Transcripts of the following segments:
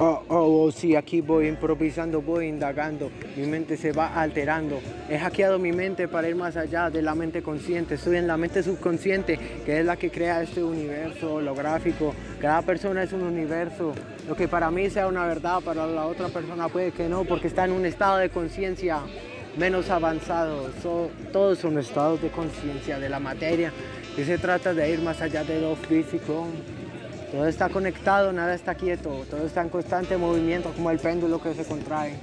Oh, oh, oh, aquí voy improvisando, voy indagando, mi mente se va alterando. He hackeado mi mente para ir más allá de la mente consciente. Estoy en la mente subconsciente, que es la que crea este universo holográfico. Cada persona es un universo. Lo que para mí sea una verdad, para la otra persona puede que no, porque está en un estado de conciencia menos avanzado. todos son estados de conciencia de la materia, y se trata de ir más allá de lo físico. Todo está conectado, nada está quieto, todo está en constante movimiento como el péndulo que se contrae.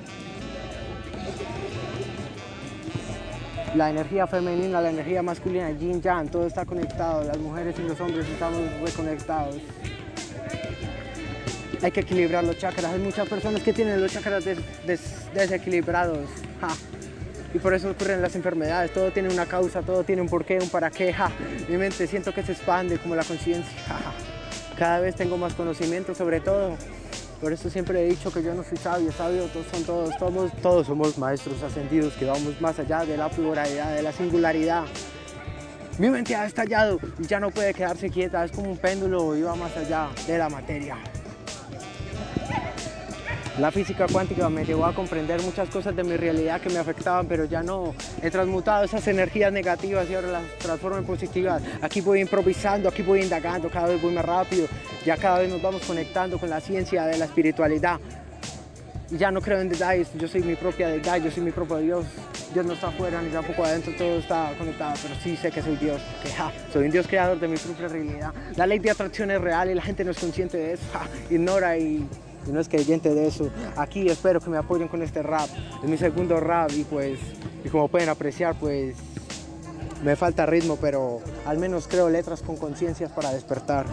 La energía femenina, la energía masculina, yin yang, todo está conectado. Las mujeres y los hombres estamos reconectados. Hay que equilibrar los chakras. Hay muchas personas que tienen los chakras desequilibrados. Y por eso ocurren las enfermedades. Todo tiene una causa, todo tiene un porqué, un para qué. Mi mente siento que se expande como la conciencia. Cada vez tengo más conocimiento sobre todo. Por eso siempre he dicho que yo no soy sabio, sabio todos son todos, todos, todos somos maestros ascendidos que vamos más allá de la pluralidad, de la singularidad. Mi mente ha estallado y ya no puede quedarse quieta, es como un péndulo y va más allá de la materia. La física cuántica me llevó a comprender muchas cosas de mi realidad que me afectaban, pero ya no. He transmutado esas energías negativas y ahora las transformo en positivas. Aquí voy improvisando, aquí voy indagando, cada vez voy más rápido. Ya cada vez nos vamos conectando con la ciencia de la espiritualidad. Ya no creo en detalles, yo soy mi propia deidad, yo soy mi propio Dios. Dios no está afuera ni tampoco adentro, todo está conectado, pero sí sé que soy Dios, que soy un Dios creador de mi propia realidad. La ley de atracción es real y la gente no es consciente de eso, ignora y y no es creyente de eso. Aquí espero que me apoyen con este rap. Es mi segundo rap y pues, y como pueden apreciar, pues me falta ritmo, pero al menos creo letras con conciencias para despertar.